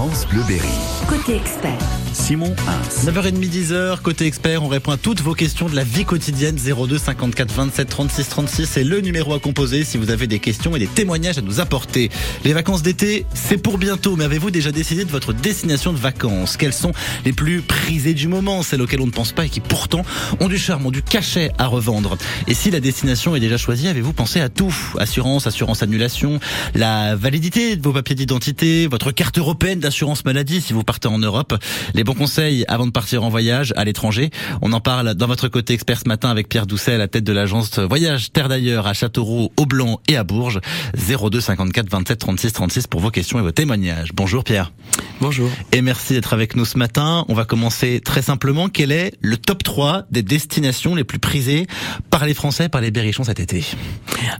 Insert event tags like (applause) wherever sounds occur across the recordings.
France Bleu Berry. Côté expert. Simon Hins. 9h30, 10h, côté expert, on répond à toutes vos questions de la vie quotidienne. 02 54 27 36 36, c'est le numéro à composer si vous avez des questions et des témoignages à nous apporter. Les vacances d'été, c'est pour bientôt, mais avez-vous déjà décidé de votre destination de vacances? Quelles sont les plus prisées du moment, celles auxquelles on ne pense pas et qui pourtant ont du charme, ont du cachet à revendre Et si la destination est déjà choisie, avez-vous pensé à tout? Assurance, assurance annulation, la validité de vos papiers d'identité, votre carte européenne d'assurance maladie si vous partez en Europe les bons conseils avant de partir en voyage à l'étranger. On en parle dans votre côté expert ce matin avec Pierre Doucet à la tête de l'agence Voyage Terre d'ailleurs à Châteauroux, au Blanc et à Bourges. 02 54 27 36 36 pour vos questions et vos témoignages. Bonjour Pierre. Bonjour. Et merci d'être avec nous ce matin. On va commencer très simplement. Quel est le top 3 des destinations les plus prisées par les Français, par les berrichons cet été?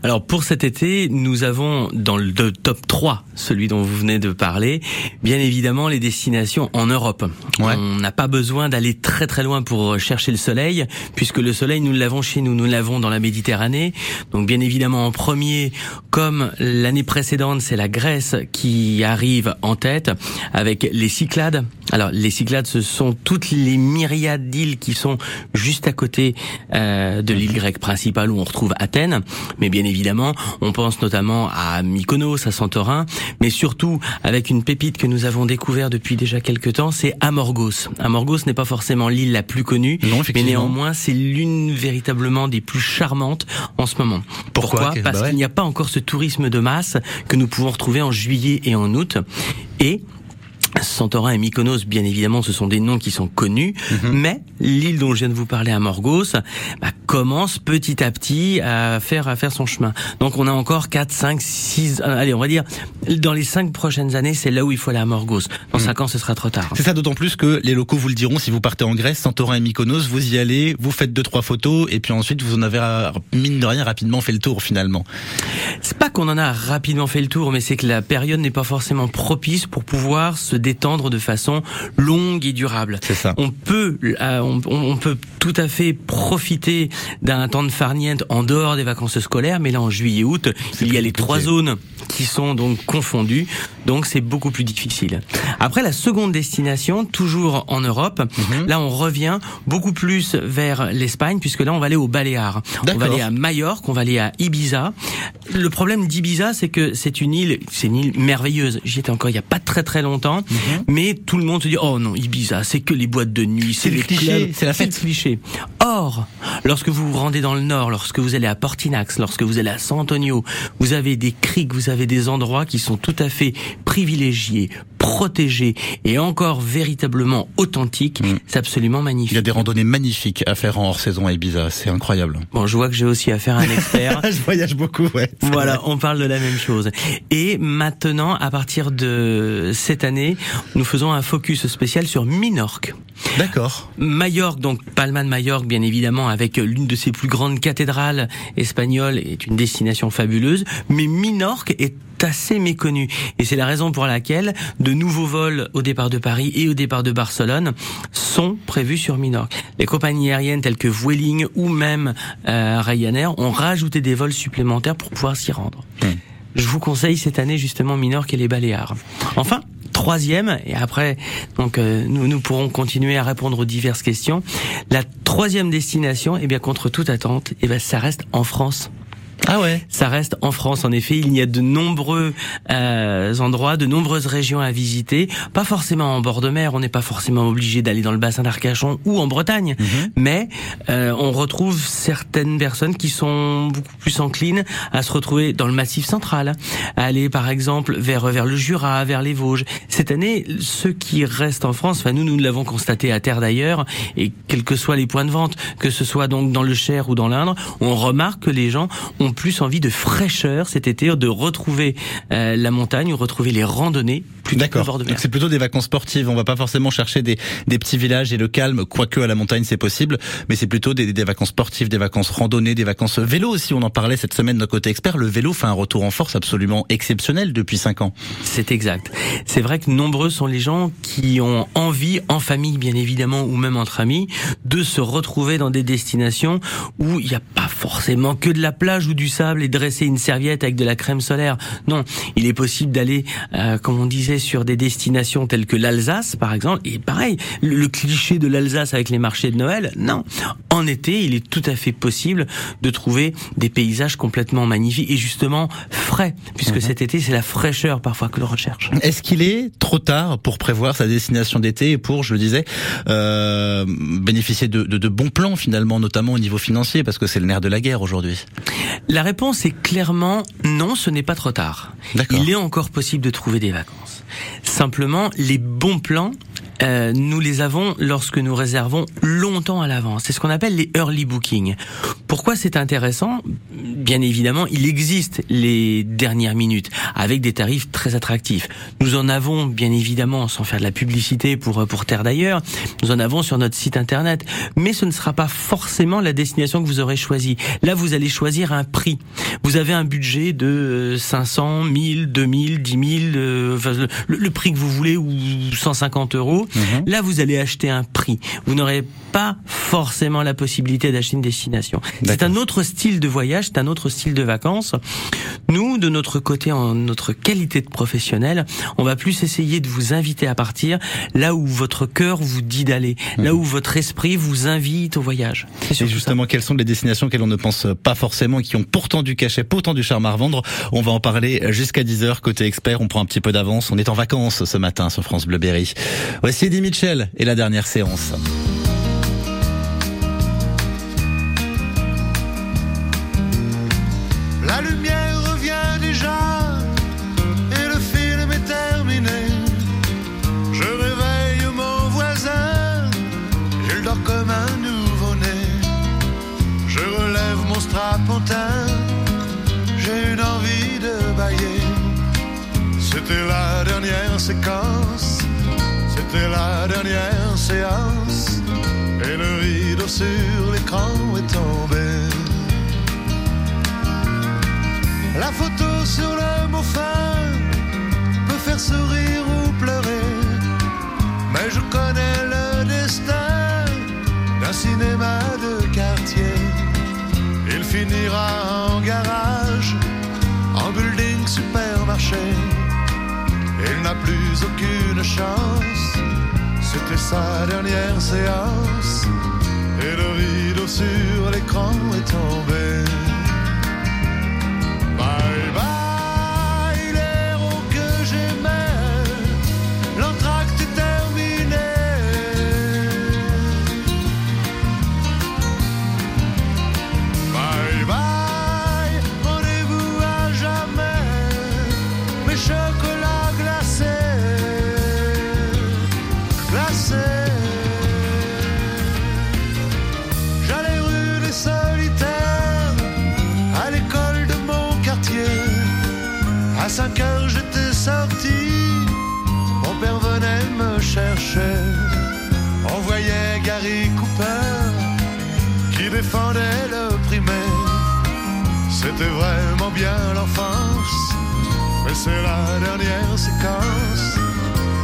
Alors pour cet été, nous avons dans le top 3, celui dont vous venez de parler, bien évidemment les destinations en Europe. On n'a pas besoin d'aller très très loin pour chercher le soleil, puisque le soleil, nous l'avons chez nous, nous l'avons dans la Méditerranée. Donc bien évidemment, en premier, comme l'année précédente, c'est la Grèce qui arrive en tête, avec les Cyclades. Alors les Cyclades, ce sont toutes les myriades d'îles qui sont juste à côté euh, de l'île grecque principale où on retrouve Athènes. Mais bien évidemment, on pense notamment à Mykonos, à Santorin, mais surtout avec une pépite que nous avons découvert depuis déjà quelques temps, c'est Amorgos. Amorgos n'est pas forcément l'île la plus connue, mais néanmoins c'est l'une véritablement des plus charmantes en ce moment. Pourquoi, Parce bah qu'il n'y a pas encore ce tourisme de masse que nous pouvons retrouver en juillet et en août. Et Santorin et Mykonos, bien évidemment, ce sont des noms qui sont connus, mhm. mais l'île dont je viens de vous parler à Morgos bah, commence petit à petit à faire à faire son chemin. Donc on a encore 4, 5, 6, allez, on va dire, dans les 5 prochaines années, c'est là où il faut aller à Morgos. Dans 5 mhm. ans, ce sera trop tard. C'est ça d'autant plus que les locaux vous le diront, si vous partez en Grèce, Santorin et Mykonos, vous y allez, vous faites deux trois photos, et puis ensuite vous en avez, mine de rien, rapidement fait le tour finalement. C'est pas qu'on en a rapidement fait le tour, mais c'est que la période n'est pas forcément propice pour pouvoir se détendre de façon longue et durable. Ça. On peut, euh, on, peut tout à fait profiter d'un temps de farniente en dehors des vacances scolaires, mais là en juillet-août, il y a les trois zones qui sont donc confondues, donc c'est beaucoup plus difficile. Après la seconde destination, toujours en Europe, mhm. là on revient beaucoup plus vers l'Espagne, puisque là on va aller au Baléares. On va aller à Majorque, on va aller à Ibiza. Le problème d'Ibiza, c'est que c'est une île, c'est une île merveilleuse. J'y étais encore il y a pas très très longtemps. Mhm. Mais tout le monde se dit oh non Ibiza c'est que les boîtes de nuit, c'est les clichés, c'est la fête cliché. Or, lorsque vous vous rendez dans le nord, lorsque vous allez à Portinax, lorsque vous allez à San Antonio, vous avez des criques, vous avez des endroits qui sont tout à fait privilégiés, protégés et encore véritablement authentiques. Mm. C'est absolument magnifique. Il y a des randonnées magnifiques à faire en hors saison à Ibiza, c'est incroyable. Bon, je vois que j'ai aussi affaire à un expert. (laughs) je voyage beaucoup, ouais. (laughs) Voilà, on parle de la même chose. Et maintenant, à partir de cette année, nous faisons un focus spécial sur Minorque. D'accord. Majorque, donc Palma de Majorque, bien évidemment, avec l'une de ses plus grandes cathédrales espagnoles, est une destination fabuleuse. Mais Minorque est assez méconnu. Et c'est la raison pour laquelle de nouveaux vols au départ de Paris et au départ de Barcelone sont prévus sur Minorque. Les compagnies aériennes telles que Vueling ou même euh, Ryanair ont rajouté des vols supplémentaires pour pouvoir s'y rendre. Hmm. Je vous conseille cette année justement Minorque et les Baléares. Enfin, troisième, et après, donc euh, nous, nous pourrons continuer à répondre aux diverses questions. La troisième destination, eh bien contre toute attente, eh bien ça reste en France. Ah ouais. Ça reste en France en effet. Il y a de nombreux euh, endroits, de nombreuses régions à visiter. Pas forcément en bord de mer. On n'est pas forcément obligé d'aller dans le bassin d'Arcachon ou en Bretagne. Mhm. Mais euh, on retrouve certaines personnes qui sont beaucoup plus enclines à se retrouver dans le Massif central, à aller par exemple vers vers le Jura, vers les Vosges. Cette année, ceux qui restent en France, enfin nous nous l'avons constaté à terre d'ailleurs, et quels que soient les points de vente, que ce soit donc dans le Cher ou dans l'Indre, on remarque que les gens ont plus envie de fraîcheur cet été, de retrouver euh, la montagne, retrouver les randonnées D'accord. Donc c'est plutôt des vacances sportives. On va pas forcément chercher des, des petits villages et le calme, quoique à la montagne c'est possible, mais c'est plutôt des, des vacances sportives, des vacances randonnées, des vacances vélo aussi. On en parlait cette semaine de côté expert. Le vélo fait un retour en force absolument exceptionnel depuis cinq ans. C'est exact. C'est vrai que nombreux sont les gens qui ont envie, en famille bien évidemment, ou même entre amis, de se retrouver dans des destinations où il n'y a pas forcément que de la plage ou du du sable et dresser une serviette avec de la crème solaire. Non, il est possible d'aller, euh, comme on disait, sur des destinations telles que l'Alsace, par exemple. Et pareil, le, cliché de l'Alsace avec les marchés de Noël, non. En été, il est tout à fait possible de trouver des paysages complètement magnifiques et justement frais, puisque mhm. cet été, c'est la fraîcheur parfois que l'on recherche. Est-ce qu'il est trop tard pour prévoir sa destination d'été et pour, je le disais, euh, bénéficier de, de, de bons plans finalement, notamment au niveau financier, parce que c'est le nerf de la guerre aujourd'hui? La réponse est clairement non, ce n'est pas trop tard. Il est encore possible de trouver des vacances. Simplement, les bons plans euh, nous les avons lorsque nous réservons longtemps à l'avance. C'est ce qu'on appelle les early bookings. Pourquoi c'est intéressant? Bien évidemment, il existe les dernières minutes avec des tarifs très attractifs. Nous en avons bien évidemment, sans faire de la publicité pour pour terre d'ailleurs, nous en avons sur notre site internet. Mais ce ne sera pas forcément la destination que vous aurez choisie. Là, vous allez choisir un prix. Vous avez un budget de 500, 1000, 2000, 10 000, le, le prix que vous voulez ou 150 euros. Mhm. Là, vous allez acheter un prix. Vous n'aurez pas forcément la possibilité d'acheter une destination. C'est un autre style de voyage, c'est un autre style de vacances. Nous, de notre côté, en notre qualité de professionnel, on va plus essayer de vous inviter à partir là où votre cœur vous dit d'aller, là mhm. où votre esprit vous invite au voyage. Et justement, quelles sont les destinations auxquelles on ne pense pas forcément, qui ont pourtant du cachet, pourtant du charme à revendre? On va en parler jusqu'à 10h côté expert. On prend un petit peu d'avance. On est en vacances ce matin sur France Bleu Berry. Voici Eddie Mitchell et la dernière séance. C'était la dernière séance et le rideau sur l'écran est tombé. La photo sur le mot fin peut faire sourire ou pleurer, mais je connais le destin d'un cinéma de quartier. Il finira en garage, plus aucune chance c'était sa dernière séance et le rideau sur l'écran est tombé. C'était vraiment bien l'enfance, mais c'est la dernière séquence.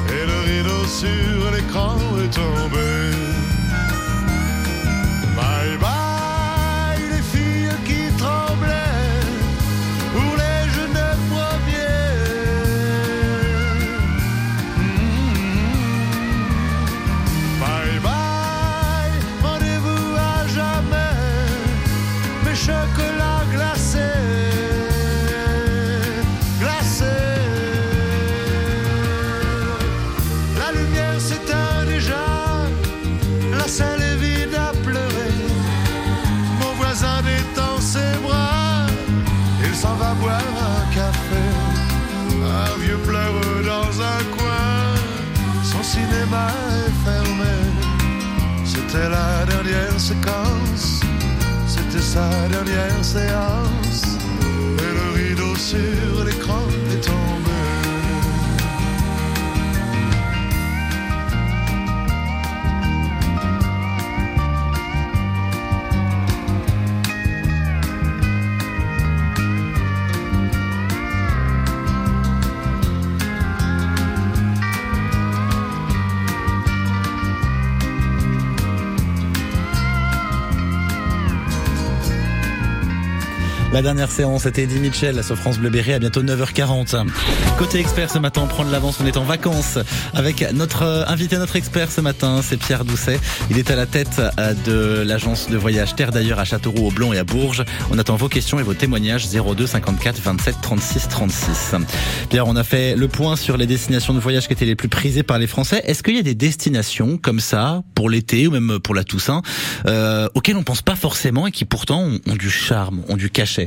Et le rideau sur l'écran est tombé. C'était sa dernière séance. Et le rideau sur La dernière séance, c'était Eddie Mitchell, sur France Bleu Berry, à bientôt 9h40. Côté expert ce matin, on prend de l'avance, on est en vacances avec notre euh, invité, notre expert ce matin, c'est Pierre Doucet. Il est à la tête euh, de l'agence de voyage Terre d'ailleurs à Châteauroux, au Blon et à Bourges. On attend vos questions et vos témoignages 02 54 27 36 36. Pierre, on a fait le point sur les destinations de voyage qui étaient les plus prisées par les Français. Est-ce qu'il y a des destinations comme ça pour l'été ou même pour la Toussaint euh, auxquelles on pense pas forcément et qui pourtant ont du charme, ont du cachet?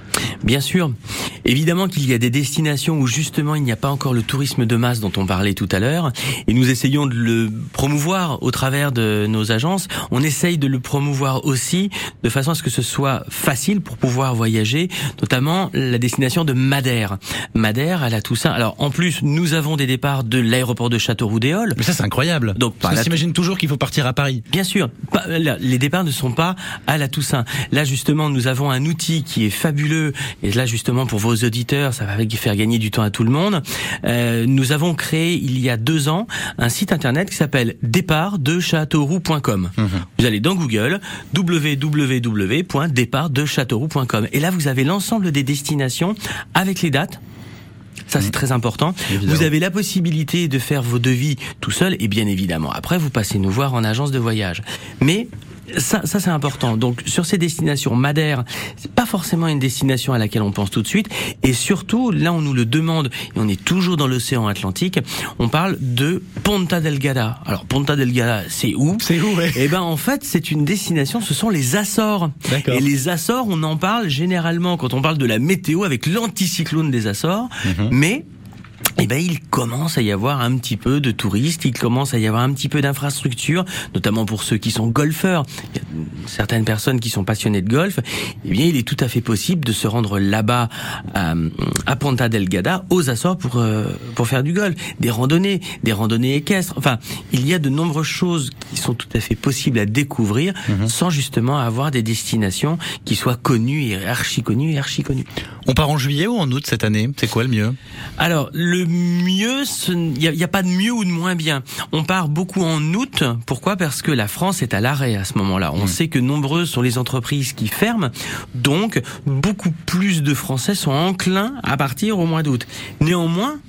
Bien sûr. Évidemment qu'il y a des destinations où justement il n'y a pas encore le tourisme de masse dont on parlait tout à l'heure et nous essayons de le promouvoir au travers de nos agences. On essaye de le promouvoir aussi de façon à ce que ce soit facile pour pouvoir voyager, notamment la destination de Madère. Madère à la Toussaint. Alors en plus, nous avons des départs de l'aéroport de Châteauroux-des-Halles. Mais ça c'est incroyable. Donc on s'imagine toujours qu'il faut partir à Paris. Bien sûr. Les départs ne sont pas à la Toussaint. Là justement, nous avons un outil qui est fabuleux et là justement pour vos auditeurs, ça va faire gagner du temps à tout le monde. Euh, nous avons créé il y a deux ans un site internet qui s'appelle départdechâteauroux.com. Mmh. Vous allez dans Google www.départdechâteauroux.com et là vous avez l'ensemble des destinations avec les dates ça, c'est mmh. très important. Vous avez la possibilité de faire vos devis tout seul et bien évidemment, après, vous passez nous voir en agence de voyage. Mais ça, ça c'est important. Donc sur ces destinations, Madère, c'est pas forcément une destination à laquelle on pense tout de suite. Et surtout, là on nous le demande, et on est toujours dans l'océan Atlantique, on parle de Ponta Delgada. Alors Ponta Delgada, c'est où? C'est où ouais. Eh ben en fait, c'est une destination. Ce sont les Açores. Et les Açores, on en parle généralement quand on parle de la météo avec l'anticyclone des Açores, mhm. mais eh ben, il commence à y avoir un petit peu de touristes, il commence à y avoir un petit peu d'infrastructures, notamment pour ceux qui sont golfeurs. certaines personnes qui sont passionnées de golf. Eh bien, il est tout à fait possible de se rendre là-bas à, à Ponta Delgada, aux Açores, pour euh, pour faire du golf, des randonnées, des randonnées équestres. Enfin, il y a de nombreuses choses qui sont tout à fait possibles à découvrir, mhm. sans justement avoir des destinations qui soient connues et archi connues et archi connues. On part en juillet ou en août cette année? C'est quoi le mieux? Alors, le mieux, il n'y a, a, pas de mieux ou de moins bien. On part beaucoup en août. Pourquoi? Parce que la France est à l'arrêt à ce moment-là. On mmh. sait que nombreuses sont les entreprises qui ferment. Donc, beaucoup plus de Français sont enclins à partir au mois d'août. Néanmoins,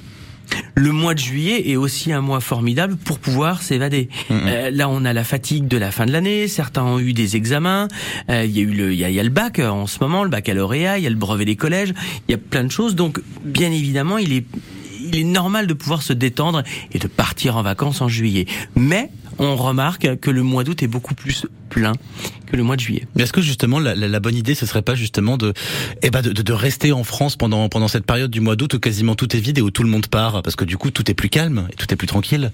le mois de juillet est aussi un mois formidable pour pouvoir s'évader. Mmh. Euh, là, on a la fatigue de la fin de l'année. Certains ont eu des examens. Euh, il y a eu le, il y a, le bac euh, en ce moment, le baccalauréat. Il y a le brevet des collèges. Il y a plein de choses. Donc, bien évidemment, il est il est normal de pouvoir se détendre et de partir en vacances en juillet. Mais on remarque que le mois d'août est beaucoup plus plein que le mois de juillet. Est-ce que justement la, bonne idée ce serait pas justement de eh ben de, de, rester en France pendant pendant cette période du mois d'août où quasiment tout est vide et où tout le monde part? Parce que du coup tout est plus calme et tout est plus tranquille.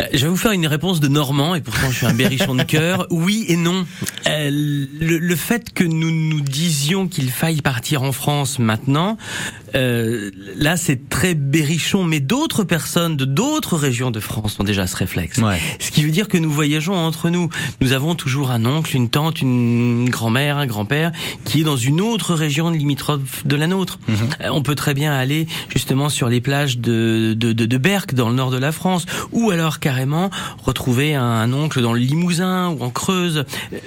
Euh, je vais vous faire une réponse de Normand, et pourtant je suis un berrichon de cœur. (laughs) Oui et non. Euh, le, le, fait que nous nous disions qu'il faille partir en France maintenant, euh, là c'est très berrichon, mais d'autres personnes de d'autres régions de France ont déjà ce réflexe. Ouais. Ce qui veut dire que nous voyageons entre nous. Nous avons toujours un oncle, une tante, une grand-mère, un grand-père qui est dans une autre région limitrophe de la nôtre. Mhm. Euh, on peut très bien aller justement sur les plages de, de, de, de Berck, dans le nord de la France, ou alors carrément retrouver un, oncle dans le Limousin ou en Creuse.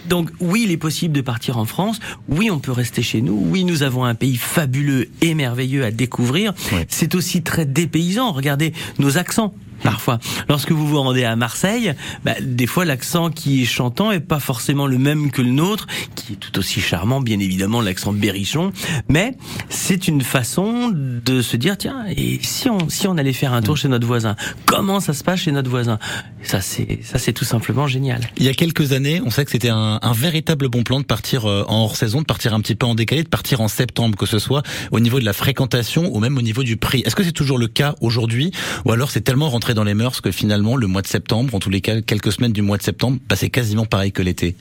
Donc oui, il est possible de partir en France. Oui, on peut rester chez nous. Oui, nous avons un pays fabuleux et merveilleux à découvrir. C'est aussi très dépaysant. Regardez nos accents parfois. Lorsque vous vous rendez à Marseille, bah, des fois l'accent qui est chantant est pas forcément le même que le nôtre, qui est tout aussi charmant, bien évidemment, l'accent berrichon, mais c'est une façon de se dire tiens, et si on si on allait faire un tour chez notre voisin, comment ça se passe chez notre voisin? Ça c'est ça c'est tout simplement génial. Il y a quelques années, on sait que c'était un, un, véritable bon plan de partir euh, en hors saison, de partir un petit peu en décalé, de partir en septembre, que ce soit au niveau de la fréquentation ou même au niveau du prix. Est-ce que c'est toujours le cas aujourd'hui, ou alors c'est tellement rentré dans les mœurs que finalement le mois de septembre, en tous les cas quelques semaines du mois de septembre, passait quasiment pareil que l'été.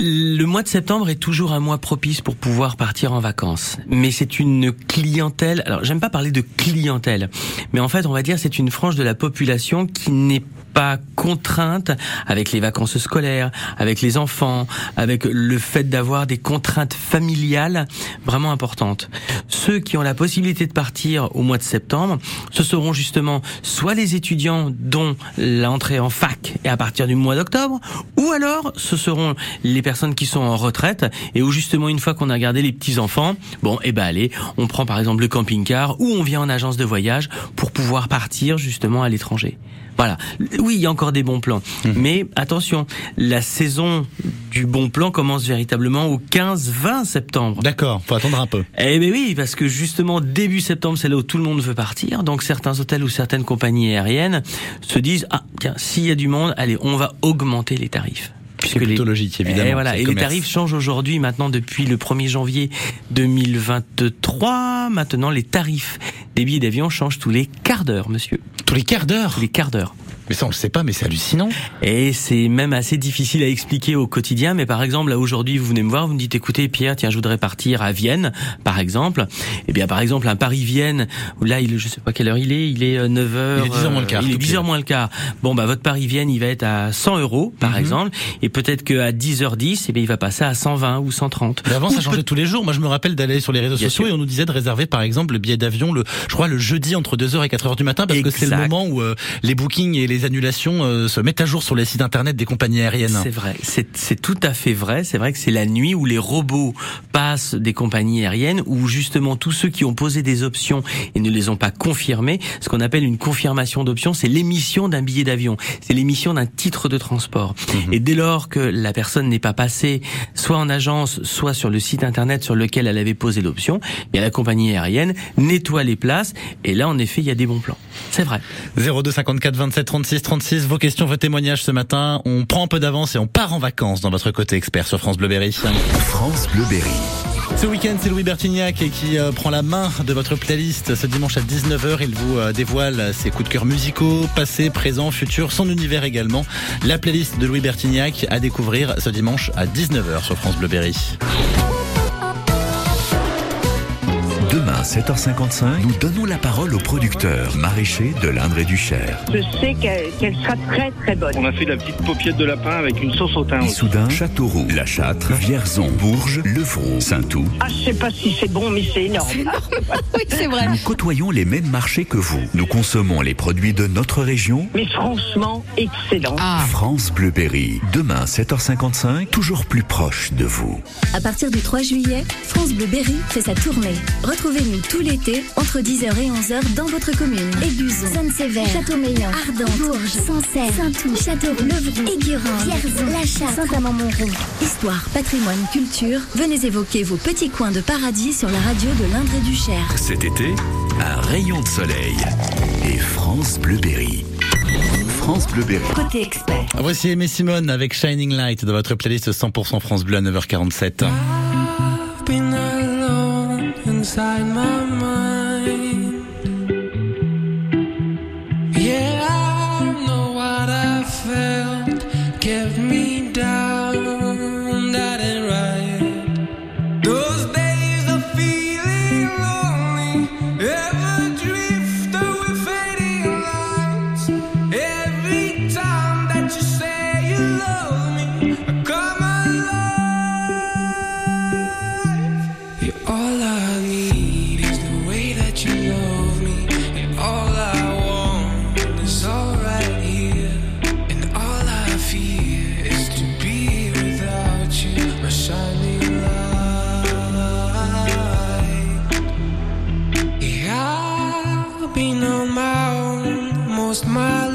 Le mois de septembre est toujours un mois propice pour pouvoir partir en vacances. Mais c'est une clientèle, alors j'aime pas parler de clientèle, mais en fait on va dire c'est une frange de la population qui n'est pas contrainte avec les vacances scolaires, avec les enfants, avec le fait d'avoir des contraintes familiales vraiment importantes. Ceux qui ont la possibilité de partir au mois de septembre, ce seront justement soit les étudiants dont l'entrée en fac est à partir du mois d'octobre, ou alors ce seront les personnes qui sont en retraite et où justement une fois qu'on a gardé les petits enfants, bon, et eh ben allez, on prend par exemple le camping-car ou on vient en agence de voyage pour pouvoir partir justement à l'étranger. Voilà. Oui, il y a encore des bons plans. Mmh. Mais attention, la saison du bon plan commence véritablement au 15-20 septembre. D'accord, faut attendre un peu. Eh bien oui, parce que justement, début septembre, c'est là où tout le monde veut partir. Donc certains hôtels ou certaines compagnies aériennes se disent, ah tiens, s'il y a du monde, allez, on va augmenter les tarifs. C'est plutôt logique, évidemment. Et, voilà. et les tarifs changent aujourd'hui, maintenant, depuis le 1er janvier 2023. Maintenant, les tarifs des billets d'avion changent tous les quarts d'heure, monsieur. Tous les quarts d'heure Tous les quarts d'heure. Mais ça, on le sait pas, mais c'est hallucinant. Et c'est même assez difficile à expliquer au quotidien. Mais par exemple, là aujourd'hui, vous venez me voir, vous me dites, écoutez, Pierre, tiens, je voudrais partir à Vienne, par exemple. Eh bien, par exemple, un Paris-Vienne, là, il, je sais pas quelle heure il est, il est 9h. Euh, il est 10h moins le quart. Il est 10h moins le quart. Bon, bah, votre Paris-Vienne, il va être à 100 euros, par mhm. exemple. Et peut-être qu'à 10h10, eh bien, il va passer à 120 ou 130. Mais avant, ça changeait tous les jours. Moi, je me rappelle d'aller sur les réseaux sociaux et on nous disait de réserver, par exemple, le billet d'avion, le, je crois, le jeudi entre 2h et 4h du matin parce que c'est le moment où euh, les bookings et les annulations euh, se mettent à jour sur les sites internet des compagnies aériennes. C'est vrai, c'est tout à fait vrai. C'est vrai que c'est la nuit où les robots passent des compagnies aériennes, où justement tous ceux qui ont posé des options et ne les ont pas confirmées, ce qu'on appelle une confirmation d'option, c'est l'émission d'un billet d'avion, c'est l'émission d'un titre de transport. Mhm. Et dès lors que la personne n'est pas passée soit en agence, soit sur le site internet sur lequel elle avait posé l'option, bien la compagnie aérienne nettoie les places et là en effet il y a des bons plans. C'est vrai. 02 54 27 36 36 vos questions, vos témoignages ce matin. On prend un peu d'avance et on part en vacances dans votre côté expert sur France Bleu Berry. France Bleu Berry. Ce week-end, c'est Louis Bertignac qui euh, prend la main de votre playlist ce dimanche à 19h. Il vous euh, dévoile ses coups de cœur musicaux, passé, présent, futur, son univers également. La playlist de Louis Bertignac à découvrir ce dimanche à 19h sur France Bleu Berry. 7h55, nous donnons la parole au producteur maraîcher de l'Indre et du Cher. Je sais qu'elle sera très très bonne. On a fait la petite paupiette de lapin avec une sauce au thym. Issoudun, Châteauroux, La Châtre, Vierzon, Bourges, Levroux, Saint-Tout. Ah, je sais pas si c'est bon, mais c'est énorme. (laughs) oui, c'est vrai. Nous côtoyons les mêmes marchés que vous. Nous consommons les produits de notre région. Mais franchement, excellent. Ah. France Bleuberry. Demain, 7h55, toujours plus proche de vous. À partir du 3 juillet, France Bleuberry fait sa tournée. Retrouvez-nous tout l'été entre 10h et 11h dans votre commune. Éguzon, Sainte-Sévère, Châteaumeillan, Ardent, Bourges, Sancerre, Saint-Tout, Châteauroux, Levroux, Aiguiron, Vierzon, Lachat, Saint-Amand-Montrond. Histoire, patrimoine, culture, venez évoquer vos petits coins de paradis sur la radio de l'Indre et du Cher. Cet été, un rayon de soleil et France Bleuberry. France Bleu Berry. Côté expert. Voici Aimé Simone avec Shining Light de votre playlist 100% France Bleu à 9h47. Inside my been on my own most my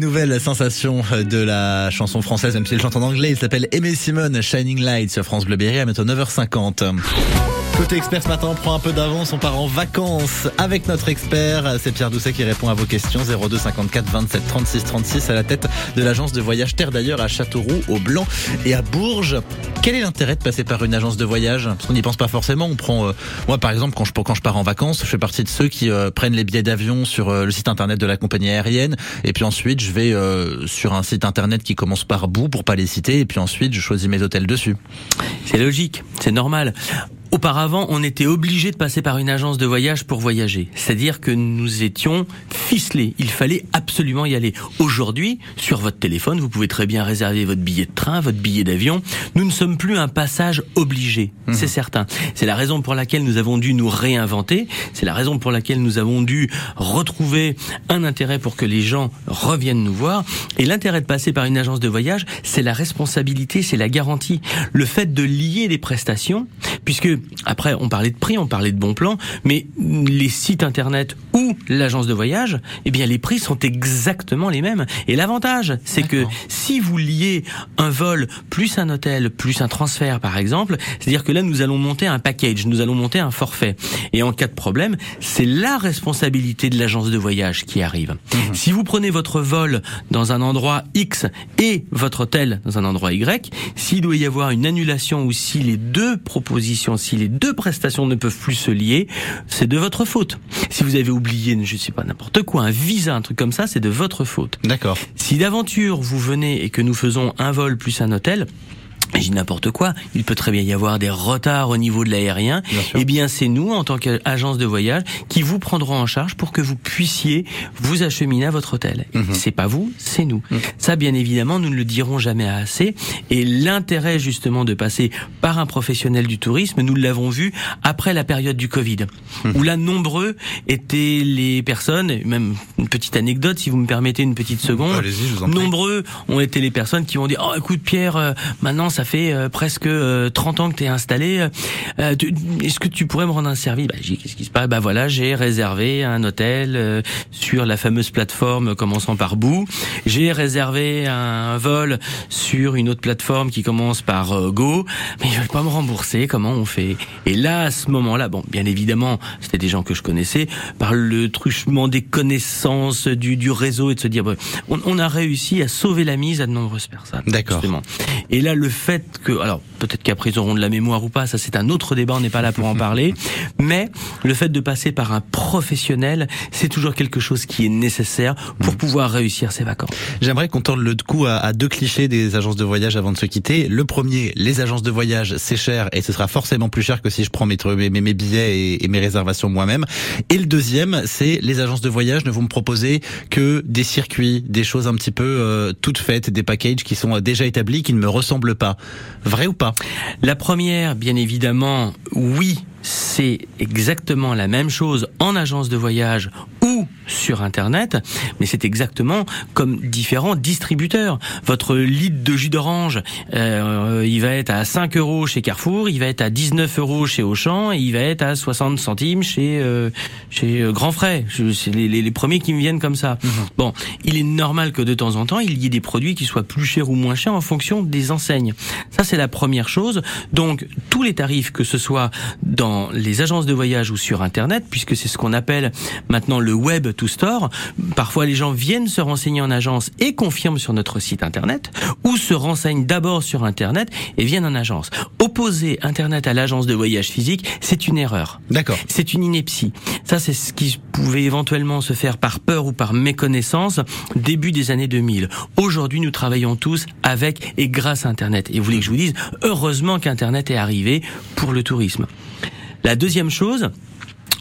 nouvelle sensation de la chanson française, même si elle chante en anglais. Il s'appelle Aimé Simone, Shining Light sur France Bleu Berry à bientôt 9h50. Côté expert ce matin, on prend un peu d'avance, on part en vacances avec notre expert. C'est Pierre Doucet qui répond à vos questions. 02 54 27 36 36 à la tête de l'agence de voyage Terre d'ailleurs à Châteauroux, au Blanc et à Bourges. Quel est l'intérêt de passer par une agence de voyage? Parce qu'on n'y pense pas forcément. On prend, euh, moi par exemple, quand je, quand je pars en vacances, je fais partie de ceux qui euh, prennent les billets d'avion sur euh, le site internet de la compagnie aérienne. Et puis ensuite, je vais euh, sur un site internet qui commence par bout pour pas les citer. Et puis ensuite, je choisis mes hôtels dessus. C'est logique, c'est normal. Auparavant, on était obligé de passer par une agence de voyage pour voyager. C'est-à-dire que nous étions ficelés. Il fallait absolument y aller. Aujourd'hui, sur votre téléphone, vous pouvez très bien réserver votre billet de train, votre billet d'avion. Nous ne sommes plus un passage obligé. C'est certain. C'est la raison pour laquelle nous avons dû nous réinventer. C'est la raison pour laquelle nous avons dû retrouver un intérêt pour que les gens reviennent nous voir. Et l'intérêt de passer par une agence de voyage, c'est la responsabilité, c'est la garantie. Le fait de lier les prestations, puisque après, on parlait de prix, on parlait de bons plans, mais les sites internet ou l'agence de voyage, eh bien, les prix sont exactement les mêmes. Et l'avantage, c'est que si vous liez un vol plus un hôtel plus un transfert, par exemple, c'est-à-dire que là, nous allons monter un package, nous allons monter un forfait. Et en cas de problème, c'est la responsabilité de l'agence de voyage qui arrive. Si vous prenez votre vol dans un endroit X et votre hôtel dans un endroit Y, s'il doit y avoir une annulation ou si les deux propositions, si les deux prestations ne peuvent plus se lier, c'est de votre faute. Si vous avez oublié, je sais pas, n'importe quoi, un visa, un truc comme ça, c'est de votre faute. D'accord. Si d'aventure vous venez et que nous faisons un vol plus un hôtel, dis n'importe quoi, il peut très bien y avoir des retards au niveau de l'aérien. Eh bien, c'est nous, en tant qu'agence de voyage, qui vous prendrons en charge pour que vous puissiez vous acheminer à votre hôtel. Mhm. C'est pas vous, c'est nous. Ça, bien évidemment, nous ne le dirons jamais assez. Et l'intérêt, justement, de passer par un professionnel du tourisme, nous l'avons vu après la période du Covid, Mhm. où là, nombreux étaient les personnes, même une petite anecdote, si vous me permettez une petite seconde. Allez-y, je vous en prie. Nombreux ont été les personnes qui ont dit, oh, écoute, Pierre, euh, maintenant, ça fait euh, presque euh, 30 ans que tu es installé. Euh, tu- Est-ce que tu pourrais me rendre un service? Bah, j'ai Qu'est-ce qui se passe? Bah voilà, j'ai réservé un hôtel euh, sur la fameuse plateforme commençant par Boo. J'ai réservé un vol sur une autre plateforme qui commence par euh, Go. Mais ils veulent pas me rembourser. Comment on fait? Et là, à ce moment-là, bon, bien évidemment, c'était des gens que je connaissais. Par le truchement des connaissances du, du réseau et de se dire, on, on a réussi à sauver la mise à de nombreuses personnes. D'accord. justement. Et là, le fait que, alors peut-être qu'après ils auront de la mémoire ou pas, ça c'est un autre débat, on n'est pas là pour en parler. (laughs) Mais le fait de passer par un professionnel, c'est toujours quelque chose qui est nécessaire pour pouvoir réussir ses vacances. J'aimerais qu'on torde le coup à, à deux clichés des agences de voyage avant de se quitter. Le premier, les agences de voyage, c'est cher et ce sera forcément plus cher que si je prends mes, mes, mes- mes billets et, et mes réservations moi-même. Et le deuxième, c'est les agences de voyage ne vont me proposer que des circuits, des choses un petit peu euh, toutes faites, des packages qui sont déjà établis, qui ne me ressemblent pas. Vrai ou pas? La première, bien évidemment, oui, c'est exactement la même chose en agence de voyage ou sur Internet, mais c'est exactement comme différents distributeurs. Votre litre de jus d'orange, euh, il va être à 5 euros chez Carrefour, il va être à 19 euros chez Auchan et il va être à 60 centimes chez euh, chez euh, Grand Frais. C'est les, les, les premiers qui me viennent comme ça. Bon, il est normal que de temps en temps, il y ait des produits qui soient plus chers ou moins chers en fonction des enseignes. Ça, c'est la première chose. Donc, tous les tarifs, que ce soit dans les agences de voyage ou sur Internet, puisque c'est ce qu'on appelle maintenant le web to store, parfois les gens viennent se renseigner en agence et confirment sur notre site Internet, ou se renseignent d'abord sur Internet et viennent en agence. Opposer Internet à l'agence de voyage physique, c'est une erreur. D'accord. C'est une ineptie. Ça, c'est ce qui pouvait éventuellement se faire par peur ou par méconnaissance début des années 2000. Aujourd'hui, nous travaillons tous avec et grâce à Internet. Et vous voulez que je vous dise, heureusement qu'Internet est arrivé pour le tourisme. La deuxième chose,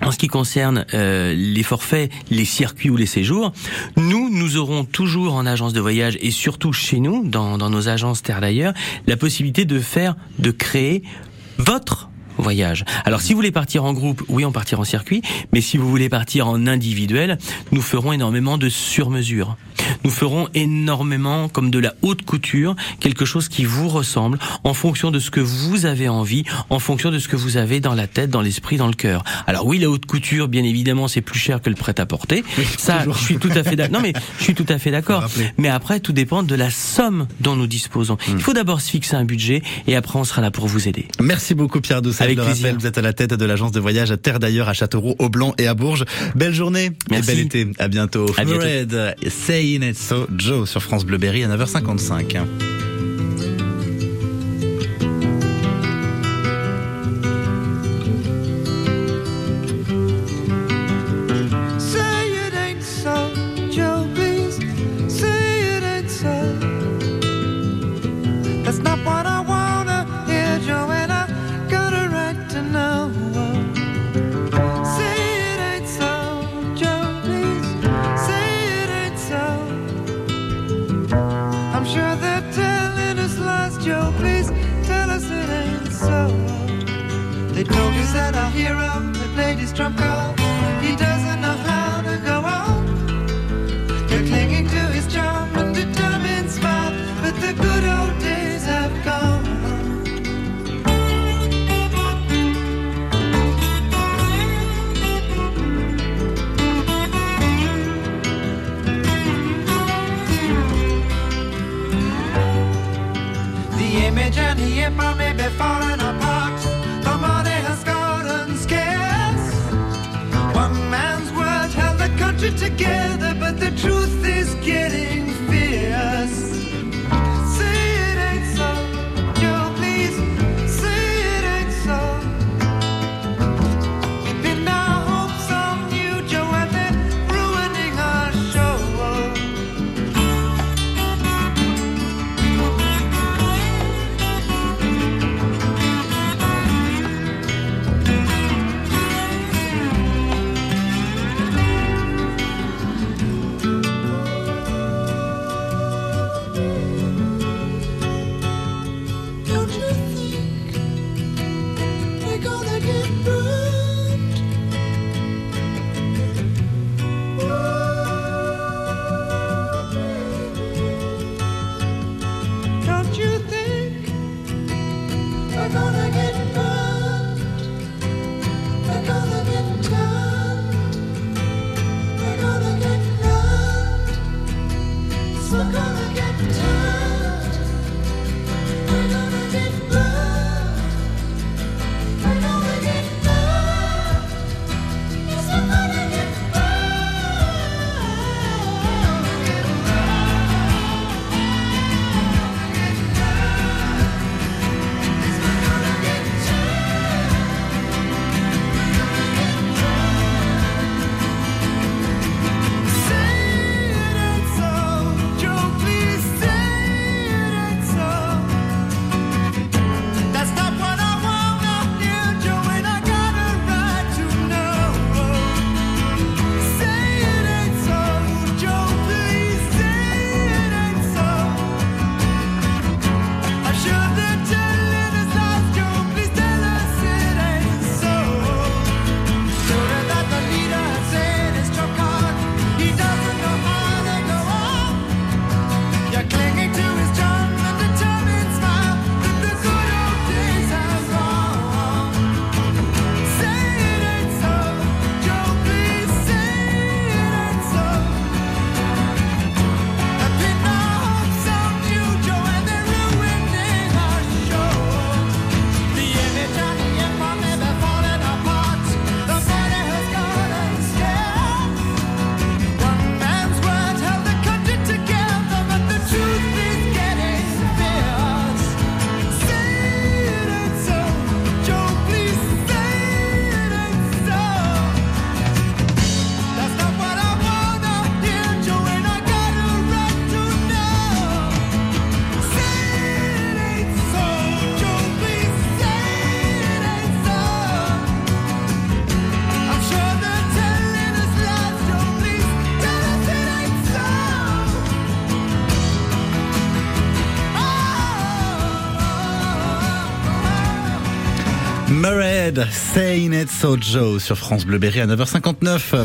en ce qui concerne euh, les forfaits, les circuits ou les séjours, nous, nous aurons toujours en agence de voyage et surtout chez nous, dans, dans nos agences Terre d'ailleurs, la possibilité de faire, de créer votre voyage. Alors si vous voulez partir en groupe, oui, on partira en circuit, mais si vous voulez partir en individuel, nous ferons énormément de sur-mesure. Nous ferons énormément comme de la haute couture, quelque chose qui vous ressemble en fonction de ce que vous avez envie, en fonction de ce que vous avez dans la tête, dans l'esprit, dans le cœur. Alors oui, la haute couture, bien évidemment, c'est plus cher que le prêt-à-porter. Ça, je suis tout à fait d'accord. Non mais je suis tout à fait d'accord. Mais après, tout dépend de la somme dont nous disposons. Hmm. Il faut d'abord se fixer un budget et après on sera là pour vous aider. Merci beaucoup Pierre Doucet. Avec le plaisir. Vous êtes à la tête de l'agence de voyage à Terre d'ailleurs à Châteauroux, au Blanc et à Bourges. Belle journée Merci. et bel été. À bientôt. À. Red, Playing Joe sur France Bleuberry à 9h55. Say It So sur France Bleu Berry à 9h59.